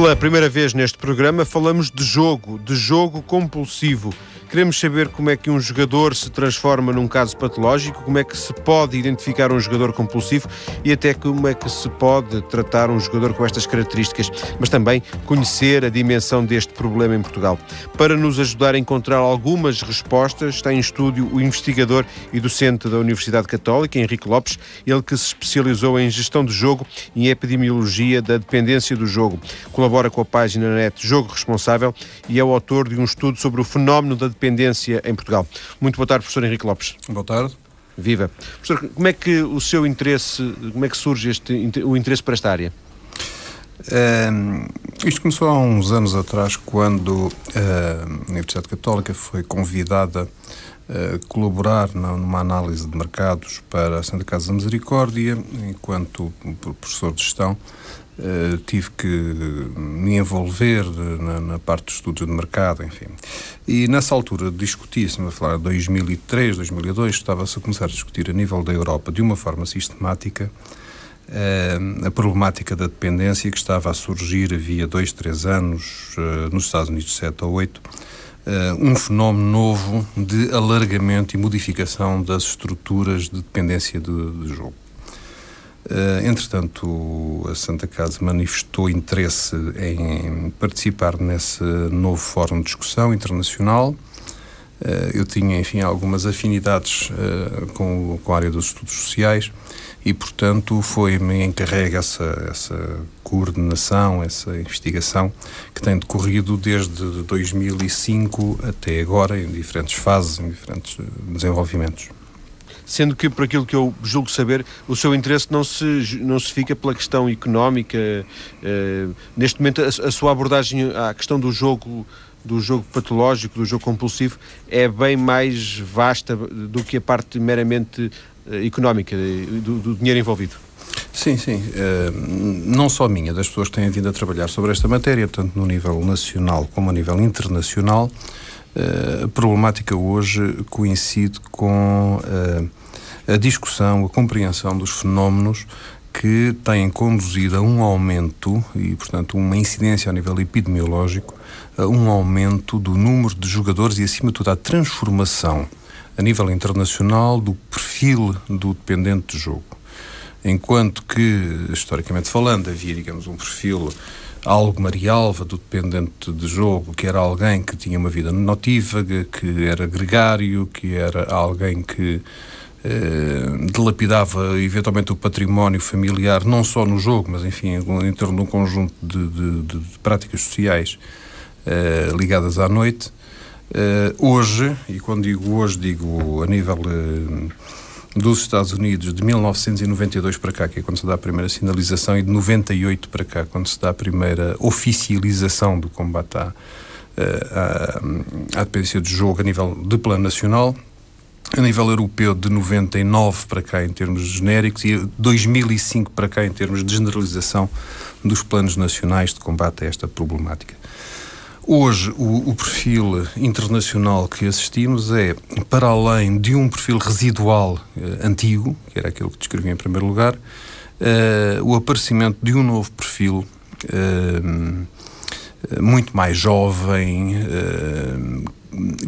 Pela primeira vez neste programa falamos de jogo, de jogo compulsivo. Queremos saber como é que um jogador se transforma num caso patológico, como é que se pode identificar um jogador compulsivo e até como é que se pode tratar um jogador com estas características, mas também conhecer a dimensão deste problema em Portugal. Para nos ajudar a encontrar algumas respostas, está em estúdio o investigador e docente da Universidade Católica, Henrique Lopes, ele que se especializou em gestão do jogo e em epidemiologia da dependência do jogo. Colabora com a página net Jogo Responsável e é o autor de um estudo sobre o fenómeno da dependência em Portugal. Muito boa tarde, professor Henrique Lopes. Boa tarde. Viva. Professor, como é que o seu interesse, como é que surge este, o interesse para esta área? Uh, isto começou há uns anos atrás, quando uh, a Universidade Católica foi convidada a colaborar numa análise de mercados para a Santa Casa da Misericórdia, enquanto professor de gestão, Uh, tive que me envolver na, na, parte dos estudos de mercado, enfim. E nessa altura discutia-se, a falar de 2003, 2002, estava-se a começar a discutir a nível da Europa de uma forma sistemática uh, a problemática da dependência que estava a surgir havia dois, três anos, uh, nos Estados Unidos, sete ou oito, um fenómeno novo de alargamento e modificação das estruturas de dependência de, de jogo. Uh, entretanto, a Santa Casa manifestou interesse em participar nesse novo fórum de discussão internacional. Uh, eu tinha, enfim, algumas afinidades uh, com, a área dos estudos sociais e, portanto, foi-me encarregue essa, essa coordenação, essa investigação que tem decorrido desde 2005 até agora, em diferentes fases, em diferentes desenvolvimentos sendo que, por aquilo que eu julgo saber, o seu interesse não se, não se fica pela questão económica. Uh, neste momento, a, a, sua abordagem à questão do jogo do jogo patológico, do jogo compulsivo, é bem mais vasta do que a parte meramente uh, económica, do, do dinheiro envolvido. Sim, sim. Uh, não só minha, das pessoas que têm vindo a trabalhar sobre esta matéria, tanto no nível nacional como a nível internacional. Uh, a problemática hoje coincide com uh, a discussão, a compreensão dos fenómenos que têm conduzido a um aumento e, portanto, uma incidência a nível epidemiológico, a um aumento do número de jogadores e, acima de tudo, a transformação a nível internacional do perfil do dependente de jogo. Enquanto que, historicamente falando, havia, digamos, um perfil algo marialva do dependente de jogo, que era alguém que tinha uma vida notívaga, que era gregário, que era alguém que dilapidava eventualmente o património familiar, não só no jogo, mas enfim, em torno de um conjunto de, de, de, práticas sociais uh, ligadas à noite. Uh, hoje, e quando digo hoje, digo a nível dos Estados Unidos, de 1992 para cá, que é quando se dá a primeira sinalização, e de 98 para cá, quando se dá a primeira oficialização do combate à, à, à dependência de jogo a nível de plano nacional a nível europeu de 99 para cá em termos genéricos e 2005 para cá em termos de generalização dos planos nacionais de combate a esta problemática. Hoje, o, o, perfil internacional que assistimos é, para além de um perfil residual eh, antigo, que era aquele que descrevi em primeiro lugar, eh, o aparecimento de um novo perfil eh, muito mais jovem,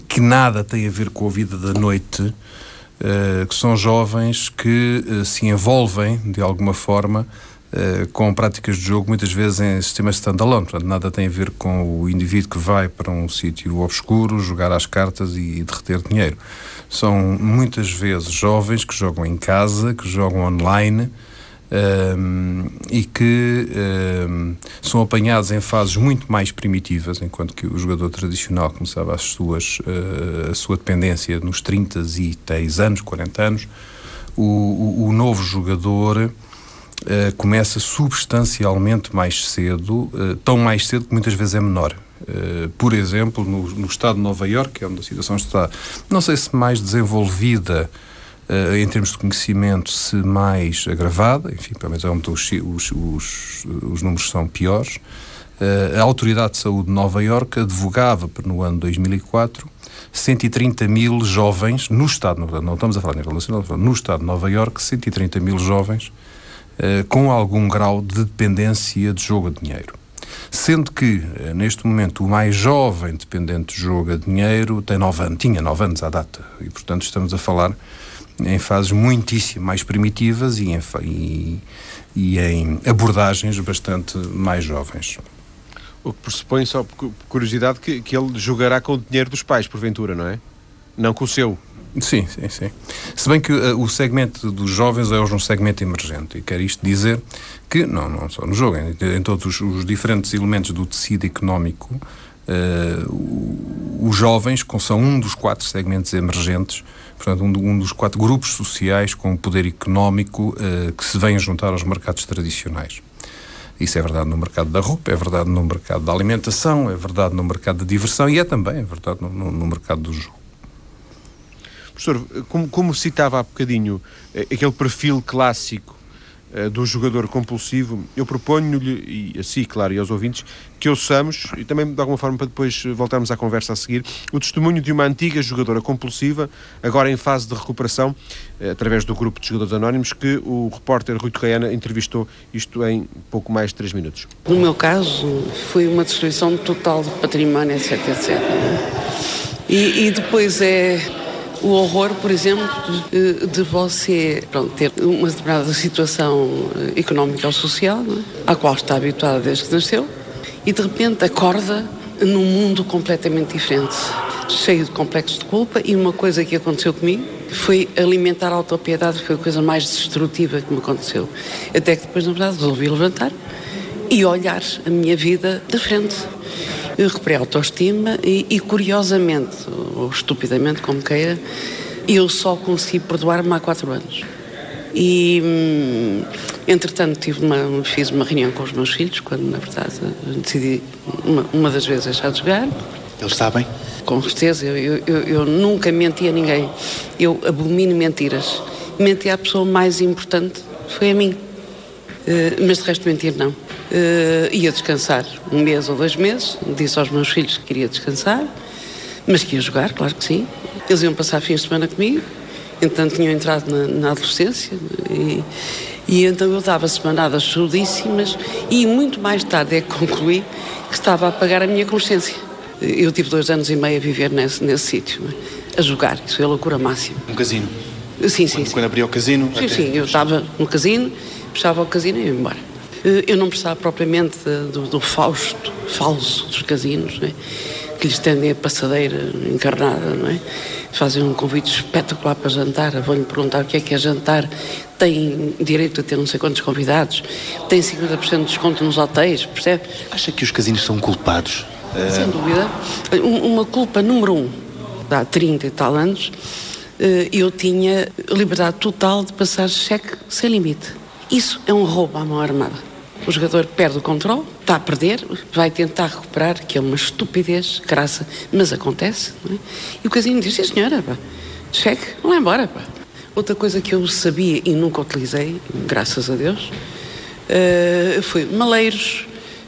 que nada tem a ver com a vida da noite, uh, que são jovens que uh, se envolvem de alguma forma uh, com práticas de jogo, muitas vezes em sistemas standalone. Portanto, nada tem a ver com o indivíduo que vai para um sítio obscuro jogar às cartas e derreter dinheiro. São muitas vezes jovens que jogam em casa, que jogam online um, e que um, são apanhados em fases muito mais primitivas, enquanto que o jogador tradicional começava as suas, uh, a sua dependência nos 30 e 10 anos, 40 anos, o, o, o novo jogador Uh, começa substancialmente mais cedo, uh, tão mais cedo que muitas vezes é menor. Uh, por exemplo, no, no, estado de Nova Iorque, é onde a situação está, não sei se mais desenvolvida uh, em termos de conhecimento, se mais agravada, enfim, pelo menos é onde os, os, os, os números são piores. Uh, a Autoridade de Saúde de Nova Iorque advogava no ano 2004 130 mil jovens no Estado, não estamos a falar a nível nacional, no Estado de Nova Iorque, 130 mil jovens uh, com algum grau de dependência de jogo a dinheiro. Sendo que, neste momento, o mais jovem dependente de jogo a dinheiro tem 9 anos, tinha 9 anos à data. E, portanto, estamos a falar em fases muitíssimo mais primitivas e em, e, e em abordagens bastante mais jovens. O que pressupõe, só por curiosidade, que, que ele jogará com o dinheiro dos pais, porventura, não é? Não com o seu. Sim, sim, sim. Se bem que uh, o segmento dos jovens é hoje um segmento emergente, e quer isto dizer que, não, não só no jogo, em, em todos os, os, diferentes elementos do tecido económico, uh, os jovens são um dos quatro segmentos emergentes, portanto, um, dos quatro grupos sociais com poder económico uh, que se vêm juntar aos mercados tradicionais. Isso é verdade no mercado da roupa, é verdade no mercado da alimentação, é verdade no mercado da diversão e é também é verdade no, no, no mercado do jogo. Professor, como, como citava há bocadinho eh, aquele perfil clássico do jogador compulsivo, eu proponho-lhe, e a si, claro, e aos ouvintes, que ouçamos, e também de alguma forma para depois voltarmos à conversa a seguir, o testemunho de uma antiga jogadora compulsiva, agora em fase de recuperação, uh, através do grupo de jogadores anónimos, que o repórter Rui Torreana entrevistou, isto em pouco mais de 3 minutos. No meu caso, foi uma destruição total de património, etc, etc. E, e depois é o horror, por exemplo, de, de você pronto, ter uma determinada situação eh, económica ou social, é? à qual está habituada desde que nasceu, e de repente acorda num mundo completamente diferente, cheio de complexos de culpa, e uma coisa que aconteceu comigo foi alimentar a autopiedade, foi a coisa mais destrutiva que me aconteceu. Até que depois, na verdade, resolvi levantar e olhar a minha vida de frente eu recuperei a autoestima e, e, curiosamente, ou estupidamente, como queira, eu só consegui perdoar-me há quatro anos. E, hum, entretanto, tive uma, fiz uma reunião com os meus filhos, quando, na verdade, decidi uma, uma das vezes deixar de jogar. Eles sabem? Com certeza, eu, eu, eu nunca menti a ninguém. Eu abomino mentiras. Menti à pessoa mais importante, foi a mim. Uh, mas de resto mentir não. Uh, ia descansar um mês ou dois meses, disse aos meus filhos que queria descansar, mas que ia jogar, claro que sim. Eles iam passar fins de semana comigo, entanto tinham entrado na, na adolescência e, e, então eu dava semanadas surdíssimas e muito mais tarde é que concluí que estava a pagar a minha consciência. Eu tive dois anos e meio a viver nesse, nesse sítio, é? a jogar, isso é a loucura máxima. Um casino? Sim, sim. Quando, sim. quando abria o casino? Sim, sim, eu estava no casino, fechava o casino e ia embora. Eh, eu não precisava propriamente do, do Fausto falso dos casinos, é? que lhes tendem a passadeira encarnada, não é? Fazem um convite espetacular para jantar, vão-lhe perguntar o que é que é jantar, têm direito a ter não sei quantos convidados, têm 50% de desconto nos hotéis, percebe? Acha que os casinos são culpados? Sem dúvida. Uma culpa número um, há 30 e tal anos, eh, eu tinha liberdade total de passar cheque sem limite. Isso é um roubo à mão armada. O jogador perde o controle, está a perder, vai tentar recuperar, que é uma estupidez, graça, mas acontece. É? E o casino diz: sim, senhora, pá, cheque, vão embora. Pá. Outra coisa que eu sabia e nunca utilizei, graças a Deus, uh, foi maleiros,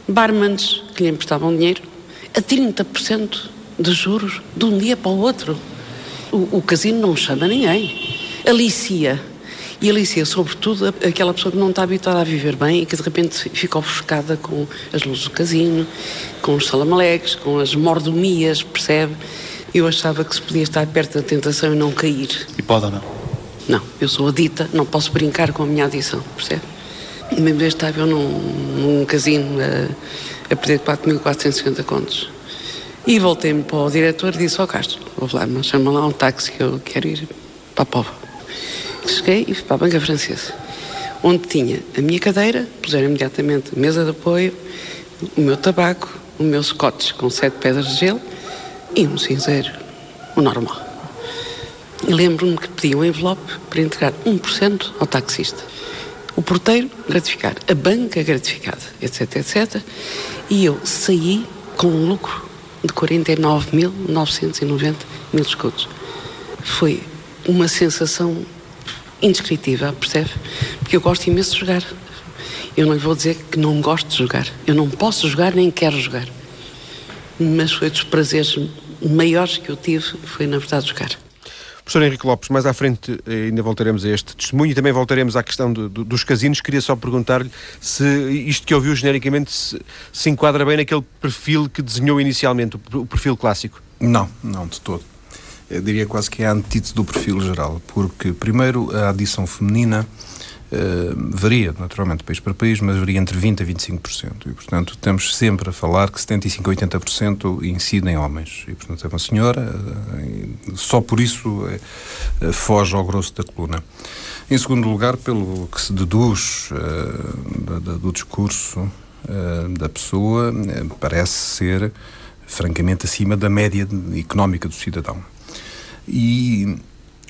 barmans que lhe emprestavam dinheiro a 30% de juros de um dia para o outro. O, o casino não chama ninguém. Alicia e alicia, sobretudo, aquela pessoa que não está habituada a viver bem e que de repente fica ofuscada com as luzes do casino, com os salamaleques, com as mordomias, percebe? Eu achava que se podia estar perto da tentação e não cair. E pode ou não? Não, eu sou adita, não posso brincar com a minha adição, percebe? Mesmo vez estava eu num, num casino a, a perder 4.450 contos. E voltei-me para o diretor e disse ao oh, Castro, vou lá, mas chama lá um táxi que eu quero ir para a Pova. Cheguei e fui para a banca francesa, onde tinha a minha cadeira, puseram imediatamente a mesa de apoio, o meu tabaco, o meu scotch com sete pedras de gelo e um cinzeiro, o normal. Lembro-me que pedi um envelope para entregar 1% ao taxista. O porteiro gratificar, a banca gratificada, etc, etc. E eu saí com um lucro de 49.990 mil escudos. Foi uma sensação indescritível, percebe? Porque eu gosto imenso de jogar. Eu não lhe vou dizer que não gosto de jogar. Eu não posso jogar nem quero jogar. Mas foi dos prazeres maiores que eu tive, foi na verdade jogar. Professor Henrique Lopes, mais à frente eh, ainda voltaremos a este testemunho e também voltaremos à questão do, do, dos casinos. Queria só perguntar-lhe se isto que ouviu genericamente se, se, enquadra bem naquele perfil que desenhou inicialmente, o, o perfil clássico. Não, não, de todo. Eu diria quase que é a antítese do perfil geral, porque, primeiro, a adição feminina Uh, varia, naturalmente, de país para país, mas varia entre 20% a 25%. E, portanto, temos sempre a falar que 75% a 80% incidem homens. E, portanto, é uma senhora, uh, só por isso uh, foge ao grosso da coluna. Em segundo lugar, pelo que se deduz do discurso da pessoa, parece ser francamente acima da média económica do cidadão. E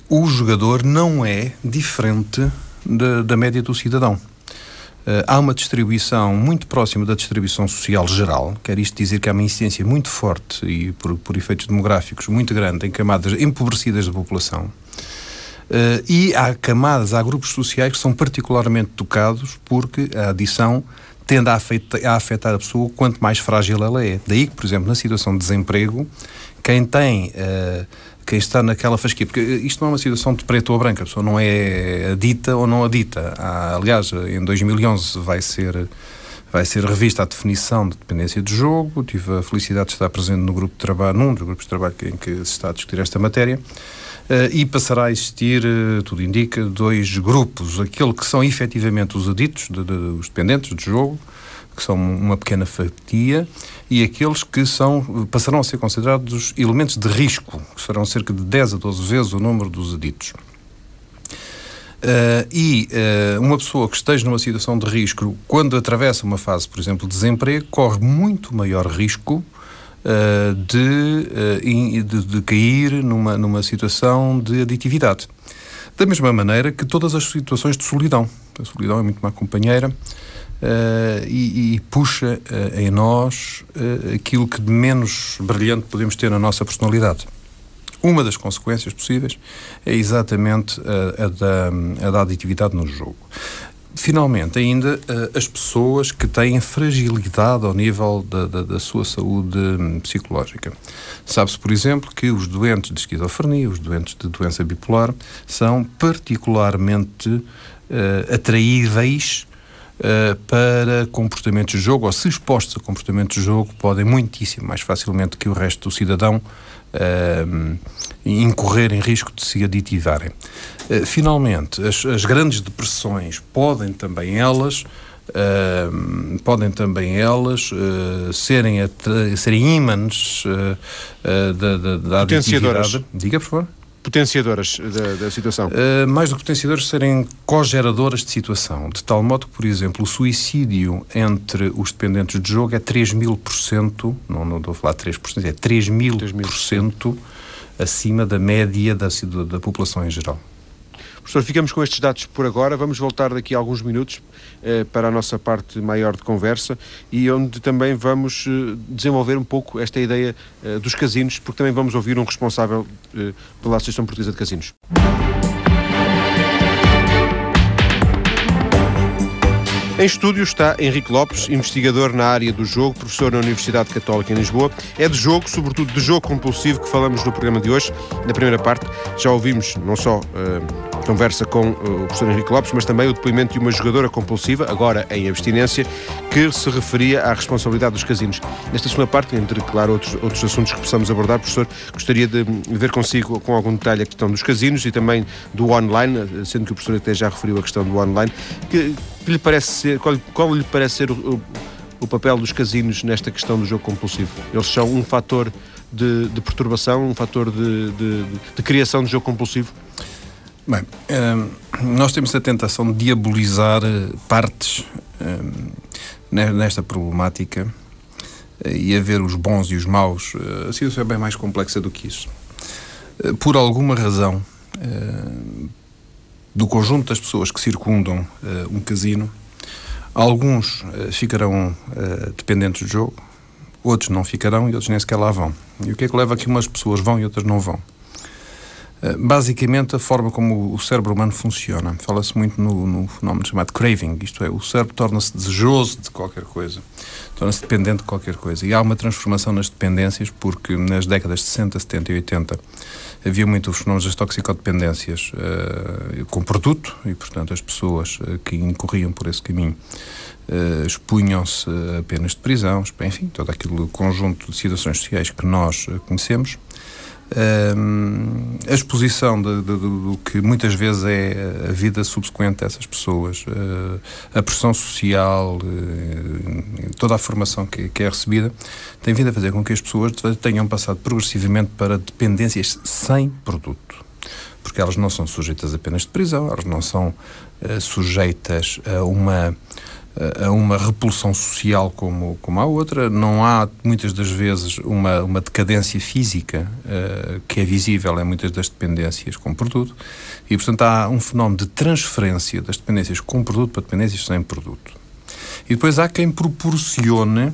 o jogador não é diferente da, da média do cidadão. Uh, há uma distribuição muito próxima da distribuição social geral, quer isto dizer que há uma incidência muito forte e, por, por efeitos demográficos, muito grande em camadas empobrecidas da população. Uh, e há camadas, há grupos sociais que são particularmente tocados porque a adição tende a afetar, a afetar a pessoa quanto mais frágil ela é. Daí que, por exemplo, na situação de desemprego, quem tem. Uh, quem está naquela fasquia, porque isto não é uma situação de preto ou branco, a pessoa não é adita ou não adita. Há, aliás, em 2011 vai ser vai ser revista a definição de dependência de jogo. Tive a felicidade de estar presente no grupo de trabalho, num dos grupos de trabalho em que se está a discutir esta matéria. Uh, e passará a existir, uh, tudo indica, dois grupos. Aquele que são efetivamente os aditos, de, de, os dependentes de jogo, que são uma pequena fatia, e aqueles que são, passarão a ser considerados elementos de risco, que serão cerca de 10 a 12 vezes o número dos aditos. Uh, e uh, uma pessoa que esteja numa situação de risco, quando atravessa uma fase, por exemplo, de desemprego, corre muito maior risco uh, de, de, de, cair numa, numa situação de aditividade. Da mesma maneira que todas as situações de solidão. A solidão é muito má companheira uh, e, e, puxa uh, em nós uh, aquilo que de menos brilhante podemos ter na nossa personalidade. Uma das consequências possíveis é exatamente a, a, da, a da aditividade no jogo. Finalmente, ainda as pessoas que têm fragilidade ao nível da, da, da sua saúde hum, psicológica. Sabe-se, por exemplo, que os doentes de esquizofrenia, os doentes de doença bipolar, são particularmente uh, atraíveis uh, para comportamentos de jogo, ou se expostos a comportamentos de jogo, podem muitíssimo mais facilmente que o resto do cidadão uh, incorrer em risco de se aditivarem. Uh, finalmente, as, as, grandes depressões podem também elas podem também elas serem, serem ímãs da, da, da. Diga, por favor potenciadoras da, da situação? Uh, mais do que potenciadoras, serem cogeradoras de situação. De tal modo que, por exemplo, o suicídio entre os dependentes de jogo é 3 mil por cento, não, não estou a falar 3%, é 3 mil por cento acima da média da, da população em geral. Professor, ficamos com estes dados por agora. Vamos voltar daqui a alguns minutos eh, para a nossa parte maior de conversa e onde também vamos eh, desenvolver um pouco esta ideia eh, dos casinos, porque também vamos ouvir um responsável eh, pela Associação Portuguesa de Casinos. Em estúdio está Henrique Lopes, investigador na área do jogo, professor na Universidade Católica em Lisboa. É de jogo, sobretudo de jogo compulsivo, que falamos no programa de hoje. Na primeira parte já ouvimos não só uh, conversa com uh, o professor Henrique Lopes, mas também o depoimento de uma jogadora compulsiva, agora em abstinência, que se referia à responsabilidade dos casinos. Nesta segunda parte, entre, claro, outros, outros assuntos que possamos abordar, professor, gostaria de ver consigo com algum detalhe a questão dos casinos e também do online, sendo que o professor até já referiu a questão do online. Que, que lhe parece ser, qual, qual lhe parece ser o, o, o, papel dos casinos nesta questão do jogo compulsivo? Eles são um fator de, de perturbação, um fator de, de, de, criação de jogo compulsivo? Bem, hum, nós temos a tentação de diabolizar eh, partes hum, nesta problemática eh, e a ver os bons e os maus. Eh, a situação é bem mais complexa do que isso. Por alguma razão, do conjunto das pessoas que circundam um casino, alguns uh, ficarão uh, dependentes do jogo, outros não ficarão e outros nem sequer lá vão. E o que é que leva a que umas pessoas vão e outras não vão? Uh, basicamente, a forma como o cérebro humano funciona. Fala-se muito no, no, fenómeno chamado craving, isto é, o cérebro torna-se desejoso de qualquer coisa, torna-se dependente de qualquer coisa. E há uma transformação nas dependências, porque nas décadas de 60, 70 e 80 havia muito os fenómenos das toxicodependências uh, com produto, e portanto as pessoas uh, que incorriam por esse caminho uh, expunham-se a penas de prisão, enfim, todo aquele conjunto de situações sociais que nós conhecemos. Uh, a exposição de, de, de, do que muitas vezes é a vida subsequente dessas pessoas, uh, a pressão social, uh, toda a formação que, que, é recebida, tem vindo a fazer com que as pessoas tenham passado progressivamente para dependências sem produto. Porque elas não são sujeitas apenas de prisão, elas não são eh, sujeitas a uma a uma repulsão social como, como a outra. Não há, muitas das vezes, uma, uma decadência física uh, que é visível em muitas das dependências com produto. E, portanto, há um fenómeno de transferência das dependências com produto para dependências sem produto. E depois há quem proporcione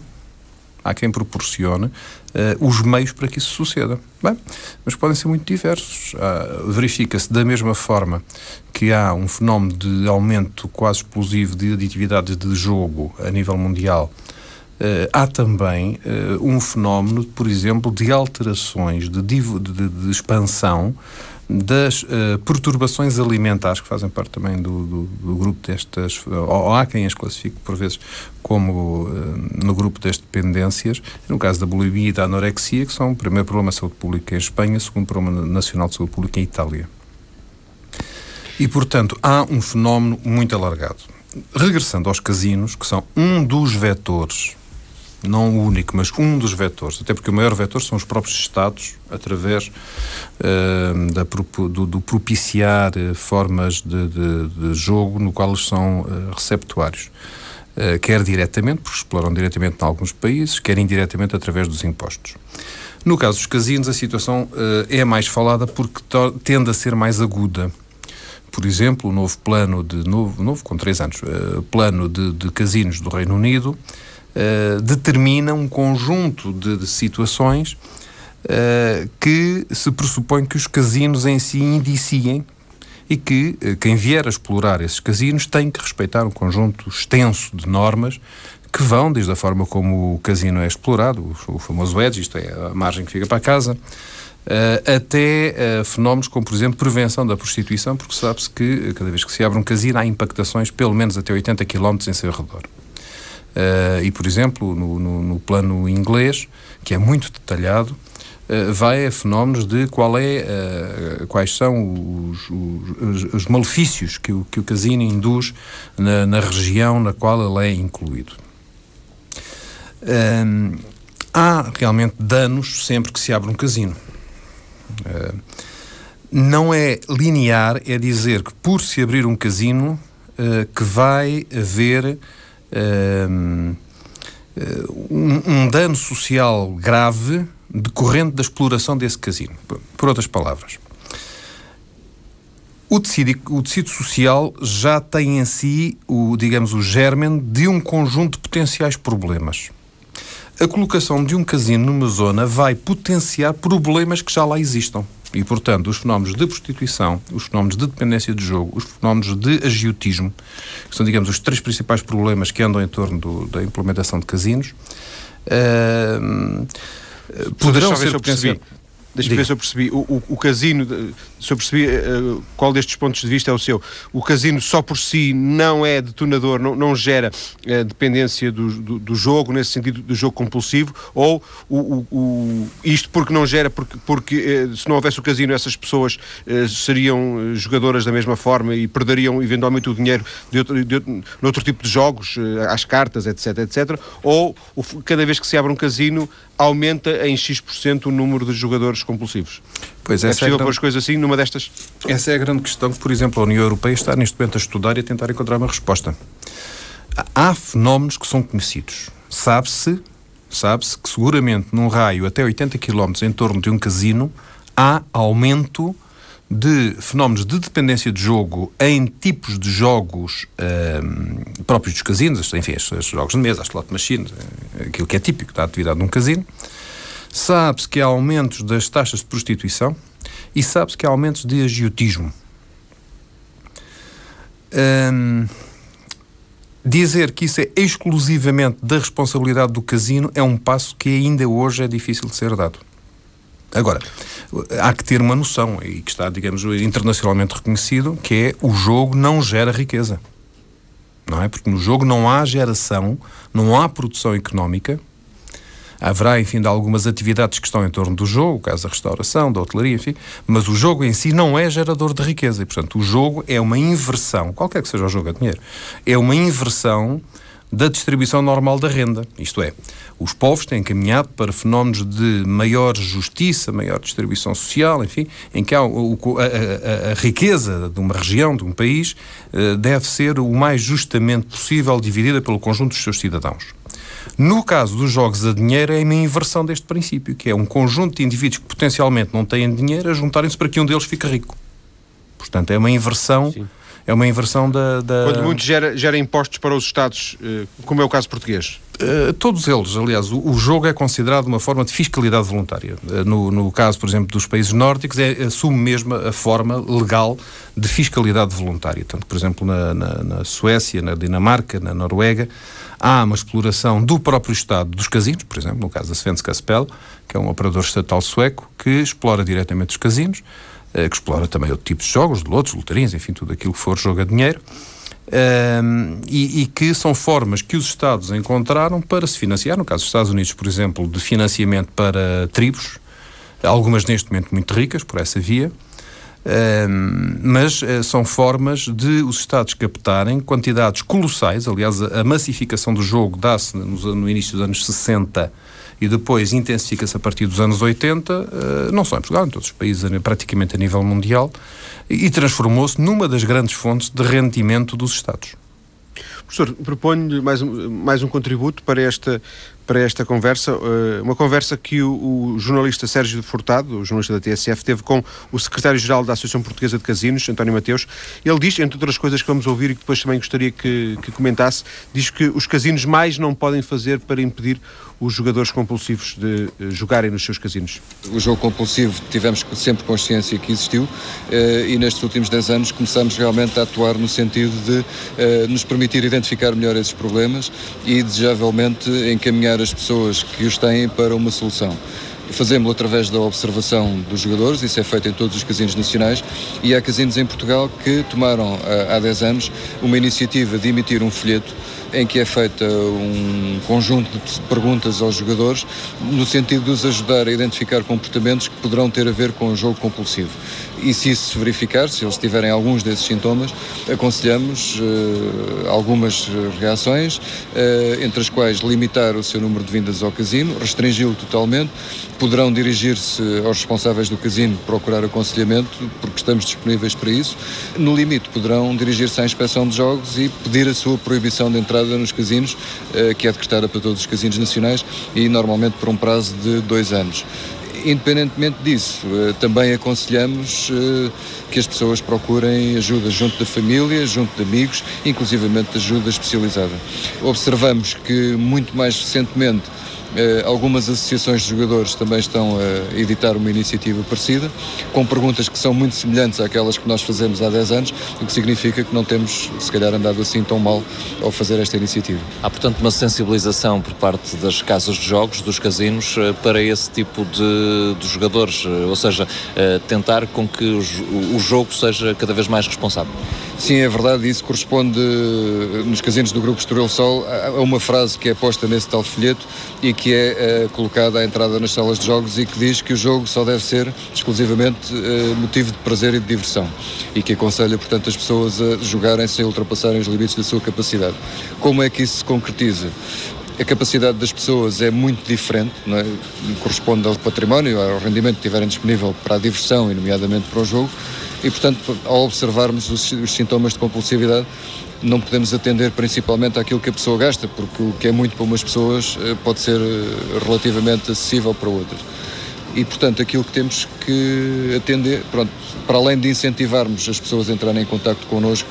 há quem proporcione uh, os meios para que isso suceda. Bem, mas podem ser muito diversos. Uh, Verifica-se da mesma forma que há um fenómeno de aumento quase explosivo de aditividades de jogo a nível mundial. Uh, há também uh, um fenómeno, por exemplo, de alterações, de, de, de expansão das uh, perturbações alimentares, que fazem parte também do, do, do grupo destas, ou, há quem as classifique por vezes como uh, no grupo das dependências, no caso da bulimia e da anorexia, que são o primeiro problema de saúde pública em Espanha, segundo problema nacional de saúde pública em Itália. E, portanto, há um fenómeno muito alargado. Regressando aos casinos, que são um dos vetores não o único, mas um dos vetores, até porque o maior vetor são os próprios Estados, através uh, da, do, do, propiciar uh, formas de, de, de, jogo no qual eles são uh, receptuários. quer diretamente, porque exploram diretamente em alguns países, quer indiretamente através dos impostos. No caso dos casinos, a situação é mais falada porque tende a ser mais aguda por exemplo, o novo plano de novo, novo com três anos, uh, plano de, de, casinos do Reino Unido uh, determina um conjunto de, de situações uh, que se pressupõe que os casinos em si indiciem e que uh, quem vier a explorar esses casinos tem que respeitar um conjunto extenso de normas que vão desde a forma como o casino é explorado, o, o famoso edge, isto é, a margem que fica para casa, Uh, até uh, fenómenos como, por exemplo, prevenção da prostituição, porque sabe-se que cada vez que se abre um casino há impactações pelo menos até 80 km em seu redor. Uh, e, por exemplo, no, no, no, plano inglês, que é muito detalhado, uh, vai a fenómenos de qual é, uh, quais são os, os, os, malefícios que o, que o casino induz na, na região na qual ele é incluído. há realmente danos sempre que se abre um casino. não é linear, é dizer que por se abrir um casino que vai haver um, um dano social grave decorrente da exploração desse casino. Por outras palavras, o tecido, o tecido social já tem em si, o, digamos, o germen de um conjunto de potenciais problemas. A colocação de um casino numa zona vai potenciar problemas que já lá existam. E, portanto, os fenómenos de prostituição, os fenómenos de dependência de jogo, os fenómenos de agiotismo, que são, digamos, os três principais problemas que andam em torno do, da implementação de casinos, uh, poderão ser potenciados. Deixa-me ver se eu percebi. O, o, o, casino, se eu percebi uh, qual destes pontos de vista é o seu. O casino só por si não é detonador, não, não gera uh, dependência do, do, do, jogo, nesse sentido do jogo compulsivo, ou o, o isto porque não gera, porque, porque uh, se não houvesse o casino, essas pessoas seriam jogadoras da mesma forma e perderiam eventualmente o dinheiro de outro, de outro, outro tipo de jogos, às cartas, etc, etc. Ou cada vez que se abre um casino, aumenta em X% o número de jogadores compulsivos. Pois é possível é grande... pôr as coisas assim numa destas? Essa é a grande questão que, por exemplo, a União Europeia está neste momento a estudar e a tentar encontrar uma resposta. Há fenómenos que são conhecidos. Sabe-se sabe-se que seguramente num raio até 80 km em torno de um casino há aumento de fenómenos de dependência de jogo em tipos de jogos um, próprios dos casinos, enfim, estes jogos de mesa, as slot machines, eh, aquilo que é típico da atividade de um casino. Sabe-se que há aumentos das taxas de prostituição E sabe-se que há aumentos de agiotismo. Hum, dizer que isso é exclusivamente da responsabilidade do casino é um passo que ainda hoje é difícil de ser dado. Agora, há que ter uma noção, e que está, digamos, internacionalmente reconhecido, que é o jogo não gera riqueza. Não é? Porque no jogo não há geração, não há produção económica, Haverá, enfim, de algumas atividades que estão em torno do jogo, caso da restauração, da hotelaria, enfim, mas o jogo em si não é gerador de riqueza. E, portanto, o jogo é uma inversão, qualquer que seja o jogo a dinheiro, é uma inversão da distribuição normal da renda. Isto é, os povos têm caminhado para fenómenos de maior justiça, maior distribuição social, enfim, em que a, a, a, riqueza de uma região, de um país, eh, deve ser o mais justamente possível dividida pelo conjunto dos seus cidadãos. No caso dos jogos a dinheiro, é uma inversão deste princípio, que é um conjunto de indivíduos que potencialmente não têm dinheiro a juntarem-se para que um deles fique rico. Portanto, é uma inversão. Sim. É uma inversão da. da... Quando muito gera, gera impostos para os Estados, eh, como é o caso português? Uh, todos eles, aliás, o, o, jogo é considerado uma forma de fiscalidade voluntária. Uh, no, no, caso, por exemplo, dos países nórdicos, é, assume mesmo a forma legal de fiscalidade voluntária. Tanto, por exemplo, na, na, na Suécia, na Dinamarca, na Noruega, há uma exploração do próprio Estado dos casinos, por exemplo, no caso da Svenska Spel, que é um operador estatal sueco, que explora diretamente os casinos, eh, que explora também outro tipo de jogos, de lotes, enfim, tudo aquilo que for jogo a dinheiro, ehm, e, e, que são formas que os Estados encontraram para se financiar, no caso dos Estados Unidos, por exemplo, de financiamento para tribos, algumas neste momento muito ricas por essa via, mas uh, são formas de os Estados captarem quantidades colossais. Aliás, a, a massificação do jogo dá-se no, no, início dos anos 60 e depois intensifica-se a partir dos anos 80, uh, eh, não só em Portugal, em todos os países, praticamente a nível mundial, e, e transformou-se numa das grandes fontes de rendimento dos Estados. Professor, proponho-lhe mais um, mais um contributo para esta, para esta conversa, eh, uma conversa que o, o, jornalista Sérgio Furtado, o jornalista da TSF, teve com o secretário-geral da Associação Portuguesa de Casinos, António Mateus. Ele diz, entre outras coisas que vamos ouvir e que depois também gostaria que, que comentasse, diz que os casinos mais não podem fazer para impedir os jogadores compulsivos de uh, jogarem nos seus casinos? O jogo compulsivo tivemos sempre consciência que existiu uh, e nestes últimos 10 anos começamos realmente a atuar no sentido de nos permitir identificar melhor esses problemas e desejavelmente encaminhar as pessoas que os têm para uma solução. Fazemos-lo através da observação dos jogadores, isso é feito em todos os casinos nacionais, e há casinos em Portugal que tomaram há 10 anos uma iniciativa de emitir um folheto em que é feita um conjunto de perguntas aos jogadores no sentido de os ajudar a identificar comportamentos que poderão ter a ver com o jogo compulsivo. E se isso se verificar, se eles tiverem alguns desses sintomas, aconselhamos uh, algumas reações, uh, entre as quais limitar o seu número de vindas ao casino, restringi-lo totalmente, poderão dirigir-se aos responsáveis do casino procurar aconselhamento, porque estamos disponíveis para isso. No limite, poderão dirigir-se à inspeção de jogos e pedir a sua proibição de entrada nos casinos, eh, que é decretada para todos os casinos nacionais e normalmente por um prazo de dois anos. Independentemente disso, eh, também aconselhamos eh, que as pessoas procurem ajuda junto da família, junto de amigos, inclusivamente ajuda especializada. Observamos que muito mais recentemente algumas associações de jogadores também estão a editar uma iniciativa parecida, com perguntas que são muito semelhantes àquelas que nós fazemos há 10 anos, o que significa que não temos, se calhar, andado assim tão mal ao fazer esta iniciativa. Há, portanto, uma sensibilização por parte das casas de jogos, dos casinos, eh, para esse tipo de, de jogadores, eh, ou seja, tentar com que o, o jogo seja cada vez mais responsável. Sim, é verdade, isso corresponde nos casinos do Grupo Estoril Sol a uma frase que é posta nesse tal folheto e que é uh, colocada à entrada nas salas de jogos e que diz que o jogo só deve ser exclusivamente uh, motivo de prazer e de diversão e que aconselha, portanto, as pessoas a jogarem sem ultrapassarem os limites da sua capacidade. Como é que isso se concretiza? a capacidade das pessoas é muito diferente, é? corresponde ao património, ao rendimento que tiverem disponível para a diversão e, nomeadamente, para o jogo, e, portanto, ao observarmos os, os sintomas de compulsividade, não podemos atender principalmente àquilo que a pessoa gasta, porque o que é muito para umas pessoas eh, pode ser eh, relativamente acessível para outras. E, portanto, aquilo que temos que atender, pronto, para além de incentivarmos as pessoas a entrarem em contato connosco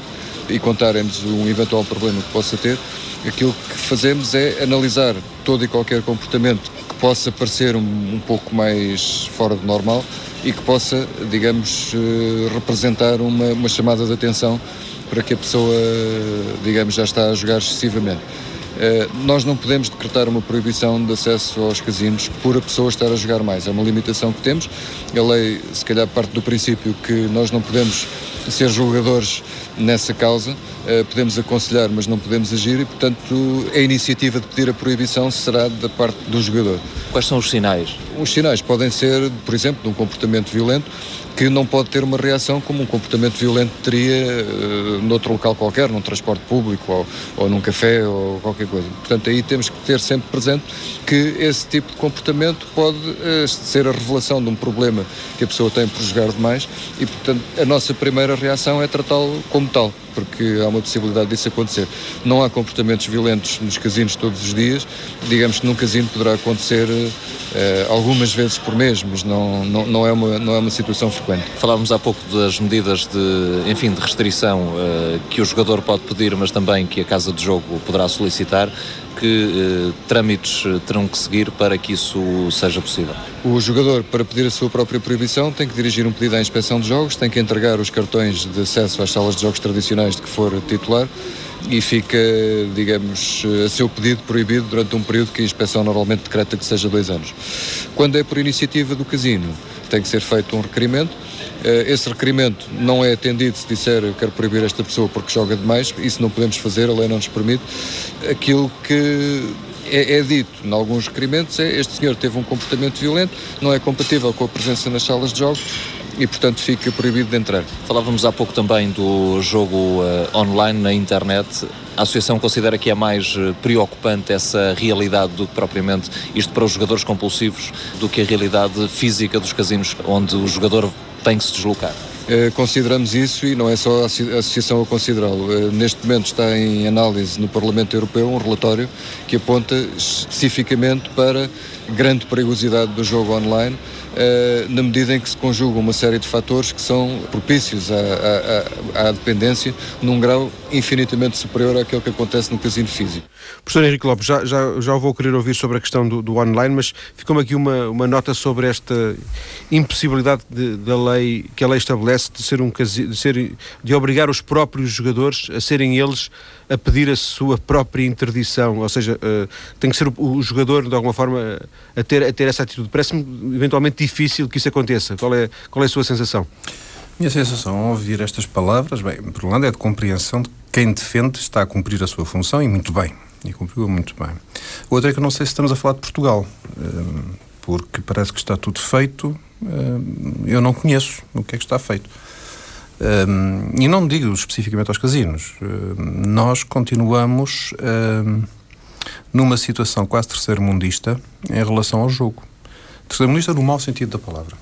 e contarem-nos um eventual problema que possa ter, aquilo que fazemos é analisar todo e qualquer comportamento que possa parecer um, um pouco mais fora do normal e que possa, digamos, eh, representar uma, uma chamada de atenção para que a pessoa, digamos, já está a jogar excessivamente. Uh, nós não podemos decretar uma proibição de acesso aos casinos por a pessoa estar a jogar mais. É uma limitação que temos. A lei, se calhar, parte do princípio que nós não podemos ser julgadores nessa causa. Uh, podemos aconselhar, mas não podemos agir e, portanto, a iniciativa de pedir a proibição será da parte do jogador. Quais são os sinais? Os sinais podem ser, por exemplo, de um comportamento violento que não pode ter uma reação como um comportamento violento teria uh, noutro local qualquer, num transporte público ou, ou num café ou qualquer coisa. Portanto, aí temos que ter sempre presente que esse tipo de comportamento pode uh, ser a revelação de um problema que a pessoa tem por jogar demais e, portanto, a nossa primeira reação é tratá-lo como tal porque há uma possibilidade disso acontecer. Não há comportamentos violentos nos casinos todos os dias, digamos que num casino poderá acontecer uh, algumas vezes por mês, mas não, não, não, é uma, não é uma situação frequente. Falávamos há pouco das medidas de, enfim, de restrição uh, que o jogador pode pedir, mas também que a casa de jogo poderá solicitar que eh, trâmites eh, terão que seguir para que isso seja possível? O jogador, para pedir a sua própria proibição, tem que dirigir um pedido à inspeção de jogos, tem que entregar os cartões de acesso às salas de jogos tradicionais de que for titular e fica, digamos, eh, a seu pedido proibido durante um período que a inspeção normalmente decreta que seja dois anos. Quando é por iniciativa do casino, tem que ser feito um requerimento esse requerimento não é atendido se disser quero proibir esta pessoa porque joga demais, isso não podemos fazer, a lei não nos permite. Aquilo que é, é, dito em alguns requerimentos é este senhor teve um comportamento violento, não é compatível com a presença nas salas de jogos e, portanto, fica proibido de entrar. Falávamos há pouco também do jogo uh, online na internet. A Associação considera que é mais uh, preocupante essa realidade do que propriamente isto para os jogadores compulsivos do que a realidade física dos casinos, onde o jogador tem que se deslocar. Uh, consideramos isso e não é só a Associação a considerá-lo. Uh, neste momento está em análise no Parlamento Europeu um relatório que aponta especificamente para grande perigosidade do jogo online eh, na medida em que se conjugam uma série de fatores que são propícios à, à, à, dependência num grau infinitamente superior àquele que acontece no casino físico. Professor Henrique Lopes, já, já, já vou querer ouvir sobre a questão do, do online, mas ficou-me aqui uma, uma nota sobre esta impossibilidade de, da lei que a lei estabelece de ser um de, ser, de obrigar os próprios jogadores a serem eles a pedir a sua própria interdição, ou seja, uh, tem que ser o, o, jogador de alguma forma a ter, a ter essa atitude. Parece-me eventualmente difícil que isso aconteça. Qual é, qual é a sua sensação? Minha sensação ao ouvir estas palavras, bem, por um lado é de compreensão de que quem defende está a cumprir a sua função e muito bem, e cumpriu muito bem. Outra é que não sei se estamos a falar de Portugal, eh, porque parece que está tudo feito, eh, eu não conheço o que é que está feito. Um, e não digo especificamente aos casinos. nós continuamos um, numa situação quase terceiro-mundista em relação ao jogo. Terceiro-mundista no mau sentido da palavra.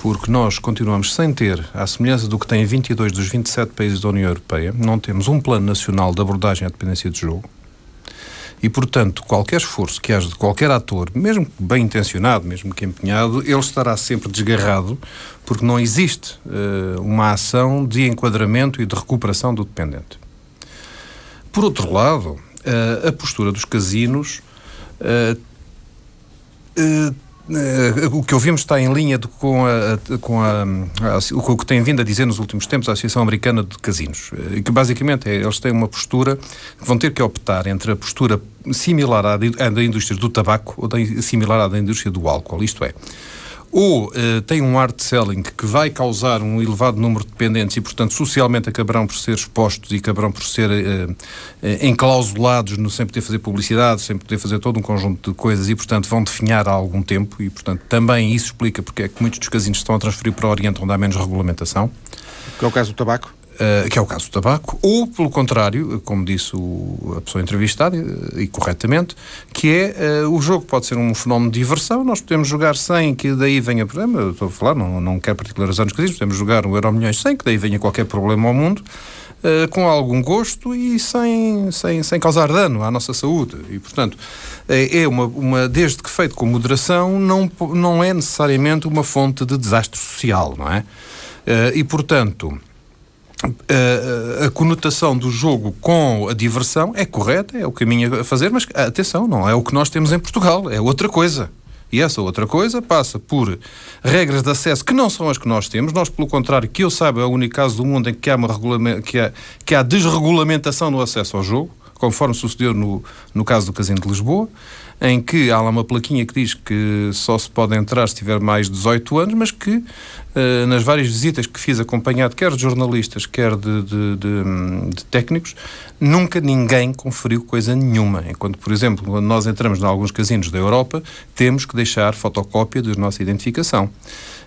Porque nós continuamos sem ter, à semelhança do que tem 22 dos 27 países da União Europeia, não temos um plano nacional de abordagem à dependência de jogo. E, portanto, qualquer esforço que haja de qualquer ator, mesmo bem intencionado, mesmo que empenhado, ele estará sempre desgarrado, porque não existe uh, uma ação de enquadramento e de recuperação do dependente. Por outro lado, uh, a postura dos casinos. Uh, o que ouvimos está em linha de, com, a, com a, a, o que tem vindo a dizer nos últimos tempos a Associação Americana de Casinos, uh, que basicamente é, eles têm uma postura que vão ter que optar entre a postura similar à, à da indústria do tabaco ou da, similar à da indústria do álcool, isto é, ou uh, tem um art selling que vai causar um elevado número de dependentes e, portanto, socialmente acabarão por ser expostos e acabarão por ser uh, uh, enclausulados no sem poder fazer publicidade, sem poder fazer todo um conjunto de coisas e, portanto, vão definhar há algum tempo e, portanto, também isso explica porque é que muitos dos casinos estão a transferir para o Oriente onde há menos regulamentação. Que é o caso do tabaco? Uh, que é o caso do tabaco, ou, pelo contrário, como disse o, a pessoa entrevistada, e, e corretamente, que é uh, o jogo pode ser um fenómeno de diversão, nós podemos jogar sem que daí venha problema, eu estou a falar, não, não quero particularizar nos casinos, podemos jogar um euro milhões sem que daí venha qualquer problema ao mundo, uh, com algum gosto e sem, sem, sem causar dano à nossa saúde. E, portanto, é uma, uma, desde que feito com moderação, não, não é necessariamente uma fonte de desastre social, não é? e, portanto a, a, conotação do jogo com a diversão é correta, é o caminho a fazer, mas atenção, não é o que nós temos em Portugal, é outra coisa. E essa outra coisa passa por regras de acesso que não são as que nós temos. Nós, pelo contrário, que eu saiba, é o único caso do mundo em que há, uma que há, que há desregulamentação no acesso ao jogo, conforme sucedeu no, no caso do Casino de Lisboa em que há lá uma plaquinha que diz que só se pode entrar se tiver mais de 18 anos, mas que uh, nas várias visitas que fiz acompanhado, quer de jornalistas, quer de, de, de, de, técnicos, nunca ninguém conferiu coisa nenhuma. Enquanto, por exemplo, quando nós entramos em alguns casinos da Europa, temos que deixar fotocópia da nossa identificação.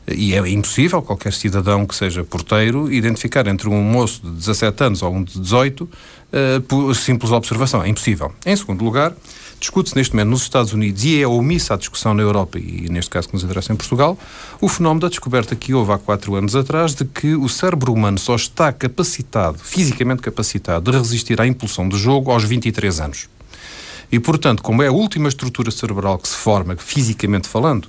E é impossível qualquer cidadão que seja porteiro identificar entre um moço de 17 anos ou um de 18 uh, eh, por simples observação. É impossível. Em segundo lugar, Discute-se neste momento nos Estados Unidos e é omissa a discussão na Europa e, neste caso, que nos interessa em Portugal, o fenómeno da descoberta que houve há quatro anos atrás de que o cérebro humano só está capacitado, fisicamente capacitado, de resistir à impulsão do jogo aos 23 anos. E, portanto, como é a última estrutura cerebral que se forma, fisicamente falando,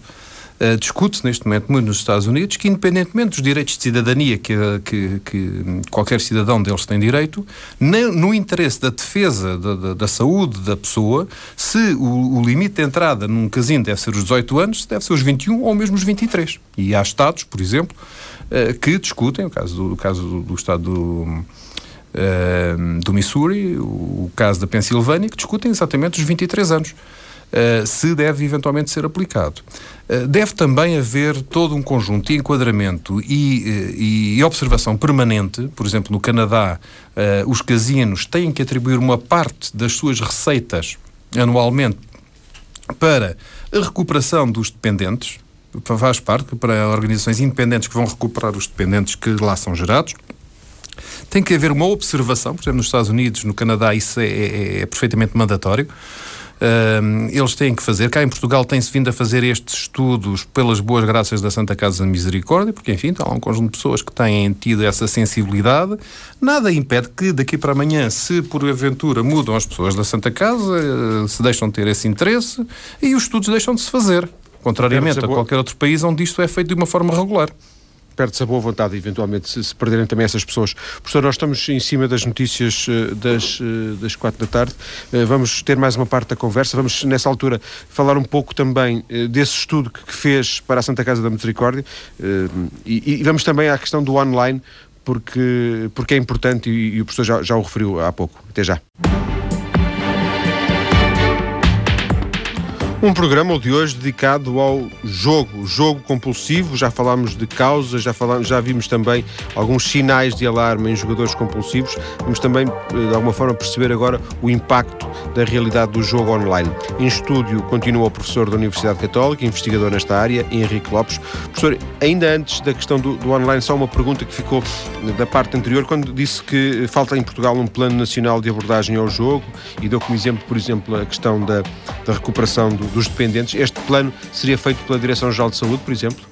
Uh, Discute-se neste momento muito nos Estados Unidos que, independentemente dos direitos de cidadania que, que, que qualquer cidadão deles tem direito, no interesse da defesa da, da, da saúde da pessoa, se o, o, limite de entrada num casino deve ser os 18 anos, deve ser os 21 ou mesmo os 23. E há Estados, por exemplo, uh, que discutem, o caso do, o caso do Estado do. Uh, do Missouri, o caso da Pensilvânia, que discutem exatamente os 23 anos. Uh, se deve eventualmente ser aplicado. Uh, deve também haver todo um conjunto de enquadramento e, uh, e observação permanente. Por exemplo, no Canadá, os casinos têm que atribuir uma parte das suas receitas anualmente para a recuperação dos dependentes, faz parte, para organizações independentes que vão recuperar os dependentes que lá são gerados. Tem que haver uma observação, por exemplo, nos Estados Unidos, no Canadá, isso é, é, é perfeitamente mandatório uh, eles têm que fazer. Cá em Portugal tem-se vindo a fazer estes estudos pelas boas graças da Santa Casa da Misericórdia, porque, enfim, há um conjunto de pessoas que têm tido essa sensibilidade. Nada impede que daqui para amanhã, se por aventura mudam as pessoas da Santa Casa, eh, se deixam de ter esse interesse e os estudos deixam de se fazer. Contrariamente a qualquer outro país onde isto é feito de uma forma regular perde-se a boa vontade, eventualmente, se, se, perderem também essas pessoas. Professor, nós estamos em cima das notícias eh, das, eh, das quatro da tarde. Eh, vamos ter mais uma parte da conversa. Vamos, nessa altura, falar um pouco também desse estudo que fez para a Santa Casa da Misericórdia e, e vamos também à questão do online, porque, porque é importante e, e o professor já, já o referiu há pouco. Até já. Um programa de hoje dedicado ao jogo, jogo compulsivo. Já falámos de causas, já, falámos, já vimos também alguns sinais de alarme em jogadores compulsivos. Vamos também, eh, de alguma forma, perceber agora o impacto da realidade do jogo online. Em estúdio continua o professor da Universidade Católica, investigador nesta área, Henrique Lopes. Professor, ainda antes da questão do, do online, só uma pergunta que ficou da parte anterior, quando disse que falta em Portugal um plano nacional de abordagem ao jogo e deu como exemplo, por exemplo, a questão da, da recuperação do dos dependentes. Este plano seria feito pela Direção-Geral de Saúde, por exemplo?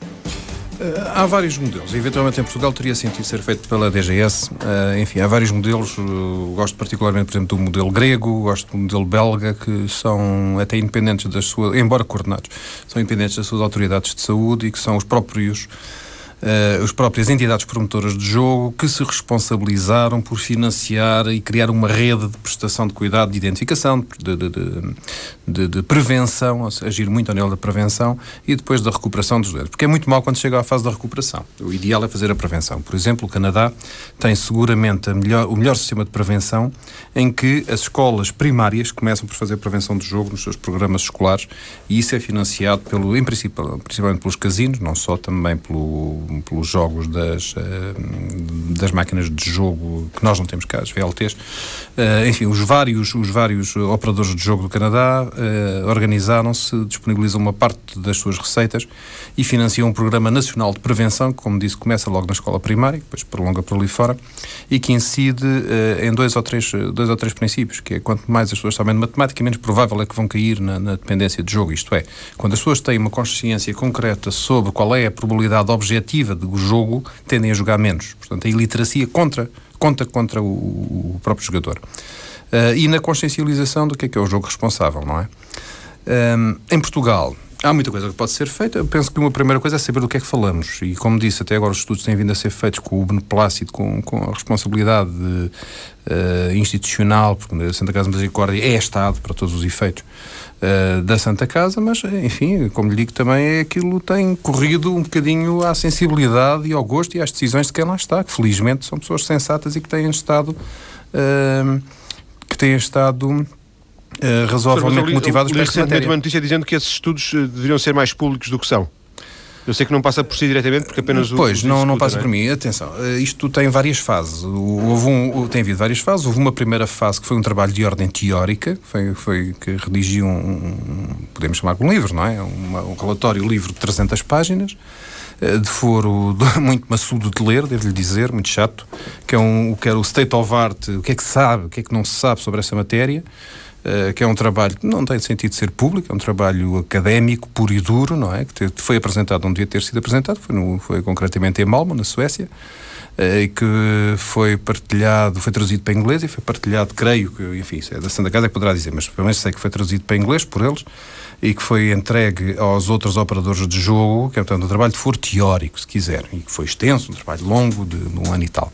Eh, há vários modelos. Eventualmente em Portugal teria sentido ser feito pela DGS. Uh, enfim, há vários modelos. Uh, gosto particularmente, por exemplo, do modelo grego, gosto do modelo belga, que são até independentes das suas, embora coordenados, são independentes das suas autoridades de saúde e que são os próprios uh, as próprias entidades promotoras de jogo que se responsabilizaram por financiar e criar uma rede de prestação de cuidado, de identificação, de, de, de, de prevenção, agir muito ao nível da prevenção e depois da recuperação dos doentes. Porque é muito mal quando chega à fase da recuperação. O ideal é fazer a prevenção. Por exemplo, o Canadá tem seguramente melhor, o melhor sistema de prevenção em que as escolas primárias começam por fazer prevenção de jogo nos seus programas escolares e isso é financiado pelo, em princípio, principalmente pelos casinos, não só também pelo pelos jogos das, eh, das máquinas de jogo que nós não temos cá, as VLTs. Eh, enfim, os vários, os vários operadores de jogo do Canadá eh, organizaram-se, disponibilizam uma parte das suas receitas e financiam um programa nacional de prevenção, que, como disse, começa logo na escola primária, depois prolonga por ali fora, e que incide em dois ou, três, dois ou três princípios, que é quanto mais as pessoas sabem de matemática, menos provável é que vão cair na, na dependência de jogo. Isto é, quando as pessoas têm uma consciência concreta sobre qual é a probabilidade objetiva do jogo tendem a jogar menos. Portanto, a iliteracia contra, conta contra o, o próprio jogador. Uh, e na consciencialização do que é que é o jogo responsável, não é? Um, em Portugal, Há muita coisa que pode ser feita. Eu penso que uma primeira coisa é saber do que é que falamos. E, como disse, até agora os estudos têm vindo a ser feitos com o beneplácito, com, com a responsabilidade de, uh, institucional, porque a Santa Casa Misericórdia é Estado para todos os efeitos uh, da Santa Casa, mas, enfim, como lhe digo, também é aquilo tem corrido um bocadinho à sensibilidade e ao gosto e às decisões de quem lá está, que felizmente são pessoas sensatas e que têm estado. Uh, que têm estado uh, razoavelmente motivados para esta matéria. uma notícia dizendo que esses estudos deveriam ser mais públicos do que são. Eu sei que não passa por si diretamente, porque apenas o. Pois, não, não passa não é? por mim. Atenção, eh, isto tem várias fases. Houve um, tem havido várias fases. Houve uma primeira fase que foi um trabalho de ordem teórica, foi, foi que redigiu um, um podemos chamar de um livro, não é? um relatório, um livro de 300 páginas, de foro muito maçudo de ler, devo-lhe dizer, muito chato, que é um, que era o state of art, o que é que se sabe, o que é que não se sabe sobre essa matéria. Eh, que é um trabalho que não tem sentido ser público, é um trabalho académico, puro e duro, não é? Que foi apresentado, não devia ter sido apresentado, foi, no, foi concretamente em Malmo, na Suécia, eh, e que foi partilhado, foi traduzido para inglês e foi partilhado, creio que, enfim, é da Santa Casa que poderá dizer, mas pelo menos sei que foi traduzido para inglês por eles e que foi entregue aos outros operadores de jogo, que é, portanto, um trabalho de foro teórico, se quiserem, e que foi extenso, um trabalho longo, de, de um ano e tal.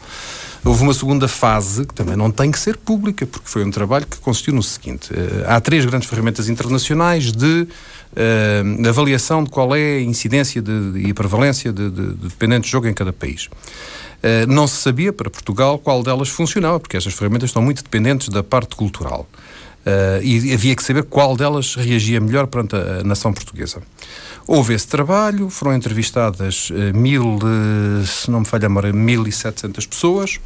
Houve uma segunda fase, que também não tem que ser pública, porque foi um trabalho que consistiu no seguinte: uh, há três grandes ferramentas internacionais de uh, avaliação de qual é a incidência de, e a prevalência de, de, de dependente de jogo em cada país. Uh, não se sabia para Portugal qual delas funcionava, porque estas ferramentas estão muito dependentes da parte cultural. Uh, e havia que saber qual delas reagia melhor perante a, a nação portuguesa. Houve esse trabalho, foram entrevistadas uh, mil, uh, se não me falha a memória, 1.700 pessoas,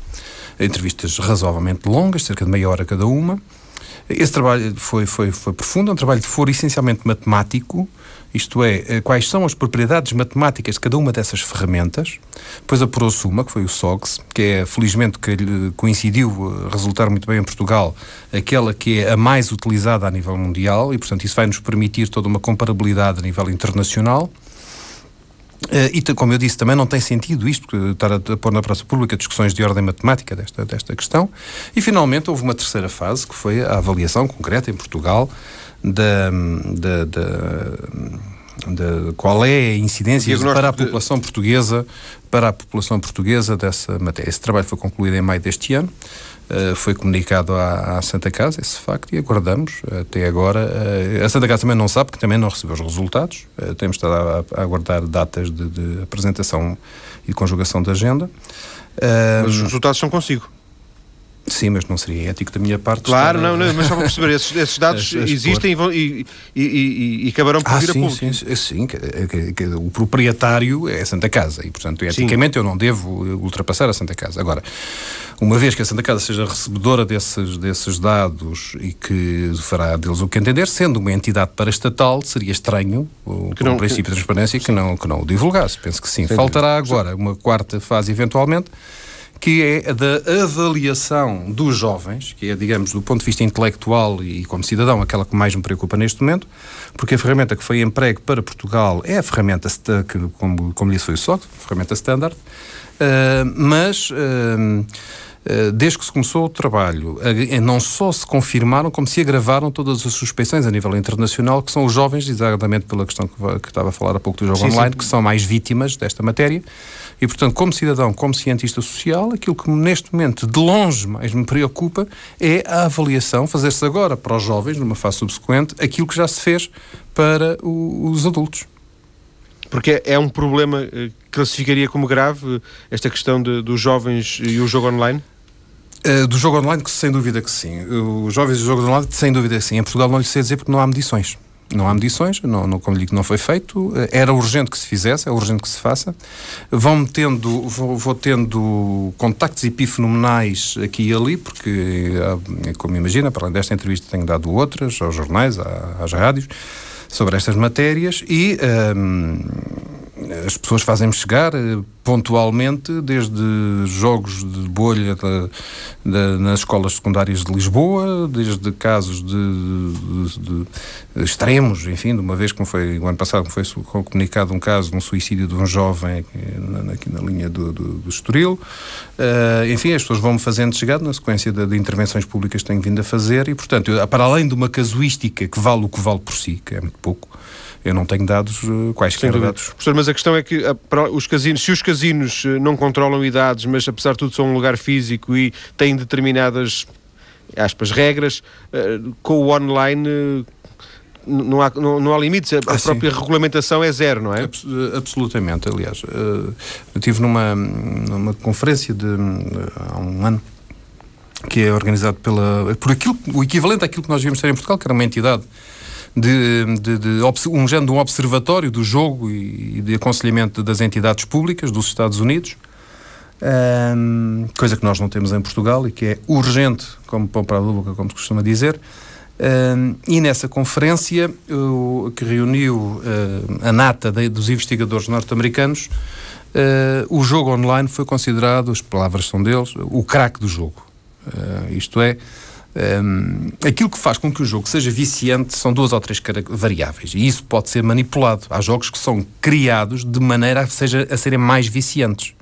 entrevistas razoavelmente longas, cerca de meia hora cada uma. Esse trabalho foi, foi, foi profundo, é um trabalho que foi essencialmente matemático, isto é, eh, quais são as propriedades matemáticas de cada uma dessas ferramentas. Depois apurou-se uma, que foi o SOGS, que é, felizmente, que coincidiu eh, resultar muito bem em Portugal, aquela que é a mais utilizada a nível mundial, e, portanto, isso vai nos permitir toda uma comparabilidade a nível internacional. Uh, e, como eu disse, também não tem sentido isto, estar a, a pôr na praça pública discussões de ordem matemática desta, desta questão. E, finalmente, houve uma terceira fase, que foi a avaliação concreta em Portugal da, da, da, qual é a incidência para a população portuguesa para a população portuguesa dessa matéria. Esse trabalho foi concluído em maio deste ano. Uh, foi comunicado à, à, Santa Casa esse facto e aguardamos até agora. Uh, a Santa Casa também não sabe, porque também não recebeu os resultados. Uh, temos estado a, a aguardar datas de, de, apresentação e de conjugação da agenda. Mas os resultados são consigo. Sim, mas não seria ético da minha parte. Claro, não, não, mas só para perceber, esses, esses dados existem e, vão, e, e, e, acabarão por ah, vir sim, a público. Sim, sim que, que, que, o proprietário é a Santa Casa e, portanto, eticamente sim. eu não devo ultrapassar a Santa Casa. Agora, uma vez que a Santa Casa seja recebedora desses, desses dados e que fará deles o que entender, sendo uma entidade paraestatal, seria estranho, o, um princípio de transparência, que não, que não o divulgasse. Penso que sim. Faltará agora uma quarta fase, eventualmente que é da avaliação dos jovens, que é, digamos, do ponto de vista intelectual e como cidadão, aquela que mais me preocupa neste momento, porque a ferramenta que foi emprego para Portugal é a ferramenta, que, como, como lhe foi o SOC, ferramenta standard, uh, mas. Uh, desde que se começou o trabalho, não só se confirmaram, como se agravaram todas as suspeições a nível internacional, que são os jovens, exatamente pela questão que, que estava a falar há pouco do jogo sim, online, sim. que são mais vítimas desta matéria. E, portanto, como cidadão, como cientista social, aquilo que neste momento, de longe, mais me preocupa é a avaliação, fazer-se agora para os jovens, numa fase subsequente, aquilo que já se fez para o, os adultos. Porque é um problema que eh, classificaria como grave esta questão de, dos jovens e o jogo online? Uh, do jogo online, sem dúvida que sim. Os jovens do jogo online, sem dúvida que sim. Em Portugal não lhe sei dizer porque não há medições. Não há medições, não, não, como lhe digo, não foi feito. Era urgente que se fizesse, é urgente que se faça. Vão tendo, vou, vou tendo contactos epifenomenais aqui e ali, porque, ah, como imagina, para além desta entrevista, tenho dado outras aos jornais, às rádios, sobre estas matérias e. Um, as pessoas fazem-me chegar uh, pontualmente, desde jogos de bolha de, de, nas escolas secundárias de Lisboa, desde casos de, de, extremos, enfim, de uma vez como foi o ano passado, como foi comunicado um caso de um suicídio de um jovem aqui na, na linha do, do, do Estoril. Uh, enfim, as pessoas vão-me fazendo chegar na sequência de, de, intervenções públicas que tenho vindo a fazer e, portanto, eu, para além de uma casuística que vale o que vale por si, que é muito pouco, eu não tenho dados, eh, quaisquer dados. Professor, mas a questão é que os casinos, se os casinos eh, não controlam idades, mas apesar de tudo são um lugar físico e têm determinadas aspas, regras, eh, com o online não há, não, não há limites, a, ah, própria sim. regulamentação é zero, não é? absolutamente, aliás. Eu estive numa, numa conferência de há um ano que é organizado pela, por aquilo, o equivalente àquilo que nós devíamos ter em Portugal, que era uma entidade de, de, de, um de um observatório do jogo e de aconselhamento das entidades públicas dos Estados Unidos, um, coisa que nós não temos em Portugal e que é urgente, como pão para a boca, como se costuma dizer. Um, e nessa conferência, uh, que reuniu uh, a nata de, dos investigadores norte-americanos, uh, o jogo online foi considerado, as palavras são deles, o craque do jogo. isto é, um, aquilo que faz com que o jogo seja viciante são duas ou três variáveis e isso pode ser manipulado. Há jogos que são criados de maneira a, seja, a serem mais viciantes.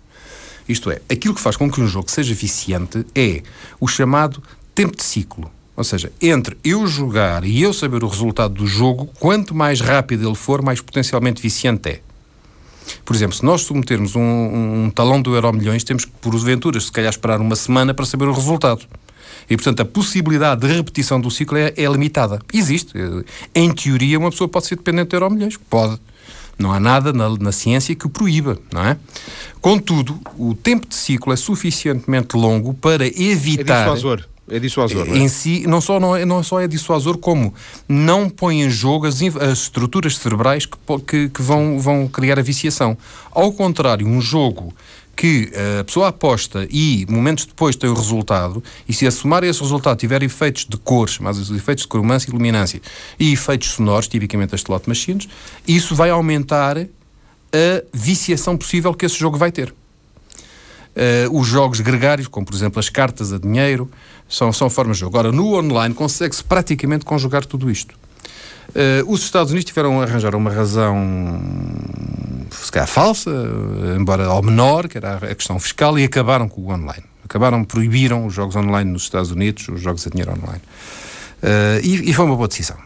Isto é, aquilo que faz com que um jogo seja viciante é o chamado tempo de ciclo. Ou seja, entre eu jogar e eu saber o resultado do jogo, quanto mais rápido ele for, mais potencialmente viciante é. Por exemplo, se nós submetermos um, um, talão do Euro Milhões, temos que, por aventuras, se calhar esperar uma semana para saber o resultado. E, portanto, a possibilidade de repetição do ciclo é, é limitada. Existe. Em teoria, uma pessoa pode ser dependente de euro milhões. Pode. Não há nada na, na, ciência que o proíba, não é? Contudo, o tempo de ciclo é suficientemente longo para evitar... É dissuasor. É dissuasor, não é? Em si, não só, não, é, não só é dissuasor, como não põe em jogo as, as estruturas cerebrais que, que, que, vão, vão criar a viciação. Ao contrário, um jogo que eh, a pessoa aposta e momentos depois tem o resultado, e se a somar esse resultado tiver efeitos de cores, mas os efeitos de cromância e iluminância, e efeitos sonoros, tipicamente as slot machines, isso vai aumentar a viciação possível que esse jogo vai ter. Uh, os jogos gregários, como por exemplo as cartas a dinheiro, são, são formas de jogo. Agora, no online consegue-se praticamente conjugar tudo isto. Uh, os Estados Unidos tiveram a arranjar uma razão se calhar falsa, embora ao menor, que era a questão fiscal, e acabaram com o online. Acabaram, proibiram os jogos online nos Estados Unidos, os jogos a dinheiro online. Uh, e, e, foi uma boa decisão.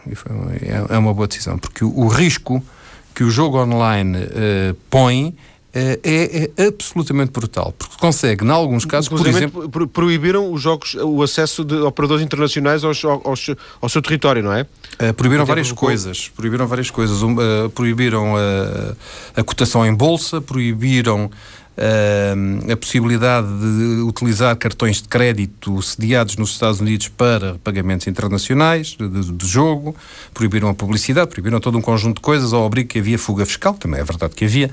É, é, uma boa decisão, porque o, o risco que o jogo online uh, põe é, é, é, absolutamente brutal, porque consegue, em alguns casos, por exemplo... proibiram os jogos, o acesso de operadores internacionais aos, aos, ao seu território, não é? Uh, proibiram várias coisas, proibiram várias coisas, uh, proibiram a, a cotação em bolsa, proibiram a possibilidade de utilizar cartões de crédito sediados nos Estados Unidos para pagamentos internacionais de, de, jogo, proibiram a publicidade, proibiram todo um conjunto de coisas ao abrigo que havia fuga fiscal, também é verdade que havia,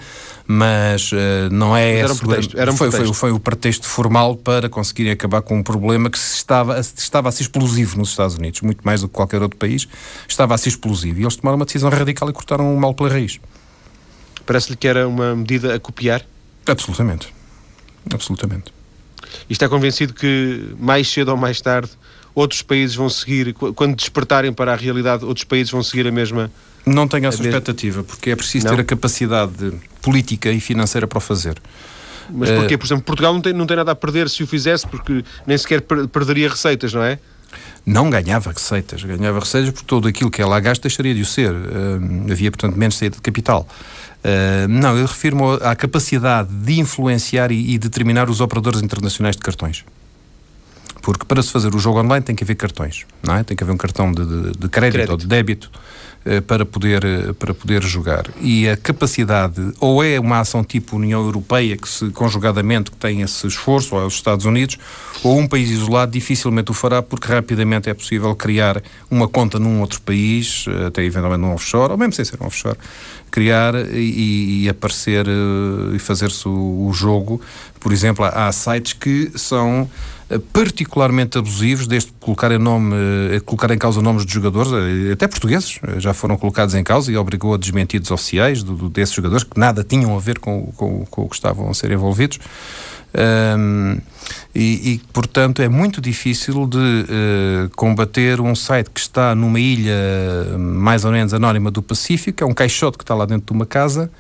mas uh, não é mas era um pretexto, era um foi, foi, foi, o pretexto formal para conseguirem acabar com um problema que estava, estava a ser explosivo nos Estados Unidos, muito mais do que qualquer outro país, estava a ser explosivo. E eles tomaram uma decisão radical e cortaram o mal pela raiz. Parece-lhe que era uma medida a copiar? Absolutamente. Absolutamente. E está convencido que mais cedo ou mais tarde outros países vão seguir, quando despertarem para a realidade, outros países vão seguir a mesma. Não tenho essa expectativa, porque é preciso não? ter a capacidade política e financeira para o fazer. Mas porquê? Eh, Por exemplo, Portugal não tem, não tem nada a perder se o fizesse, porque nem sequer perderia receitas, não é? Não ganhava receitas. Ganhava receitas porque todo aquilo que ela gasta deixaria de o ser. Uh, havia, portanto, menos saída de capital. Uh, não, eu refiro-me à capacidade de influenciar e, e determinar os operadores internacionais de cartões. Porque para se fazer o jogo online tem que haver cartões, não é? Tem que haver um cartão de, de, de crédito, crédito, ou de débito para, poder, uh, para poder jogar. E a capacidade, ou é uma ação tipo União Europeia, que se conjugadamente que tem esse esforço, ou é os Estados Unidos, ou um país isolado dificilmente o fará, porque rapidamente é possível criar uma conta num outro país, até eventualmente num offshore, ou mesmo sem ser um offshore, criar e, e aparecer e fazer-se o, o, jogo. Por exemplo, há sites que são eh, particularmente abusivos, desde colocar em, nome, eh, colocar em causa nomes de jogadores, eh, até portugueses, já foram colocados em causa e obrigou a desmentidos oficiais do, desses jogadores que nada tinham a ver com, com, com o que estavam a ser envolvidos. Um, e, e, portanto, é muito difícil de uh, combater um site que está numa ilha mais ou menos anónima do Pacífico, é um caixote que está lá dentro de uma casa,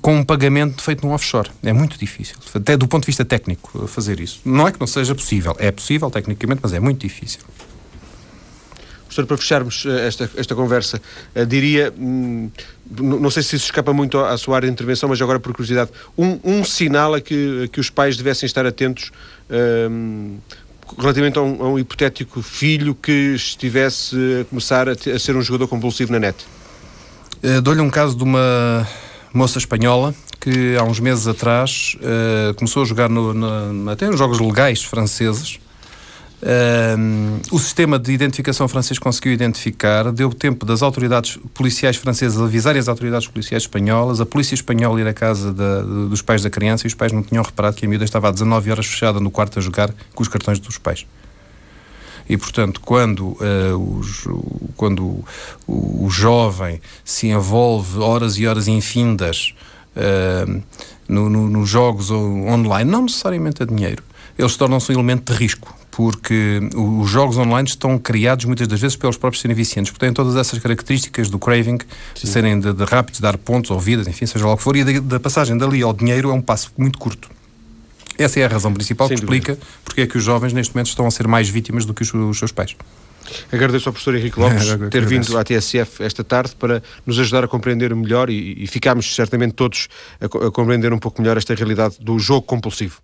com um pagamento feito num offshore. É muito difícil, até do ponto de vista técnico, fazer isso. Não é que não seja possível, é possível tecnicamente, mas é muito difícil. Professor, para fecharmos eh, esta, esta conversa, uh, diria, hum, não sei se isso escapa muito à sua área de intervenção, mas agora por curiosidade, um, um sinal a que, a que os pais devessem estar atentos hum, relativamente a um, a um, hipotético filho que estivesse a começar a, a ser um jogador compulsivo na net? Uh, Dou-lhe um caso de uma moça espanhola que há uns meses atrás uh, começou a jogar no, no, até nos jogos legais franceses um, o sistema de identificação francês conseguiu identificar, deu tempo das autoridades policiais francesas avisarem as autoridades policiais espanholas, a polícia espanhola ir à casa da, dos pais da criança e os pais não tinham reparado que a miúda estava há 19 horas fechada no quarto a jogar com os cartões dos pais. E, portanto, quando, uh, os, quando o, o, jovem se envolve horas e horas infindas uh, nos no, jogos online, não necessariamente a dinheiro, eles tornam-se um elemento de risco porque os jogos online estão criados muitas das vezes pelos próprios serem viciantes, porque têm todas essas características do craving, de serem de, de rápidos, dar pontos ou vidas, enfim, seja lá o que for, e da, passagem dali ao dinheiro é um passo muito curto. Essa é a razão principal Sem que dúvida. explica porque é que os jovens neste momento estão a ser mais vítimas do que os, os seus pais. Agradeço ao professor Henrique Lopes ter vindo à TSF esta tarde para nos ajudar a compreender melhor e, e ficámos certamente todos a, a compreender um pouco melhor esta realidade do jogo compulsivo.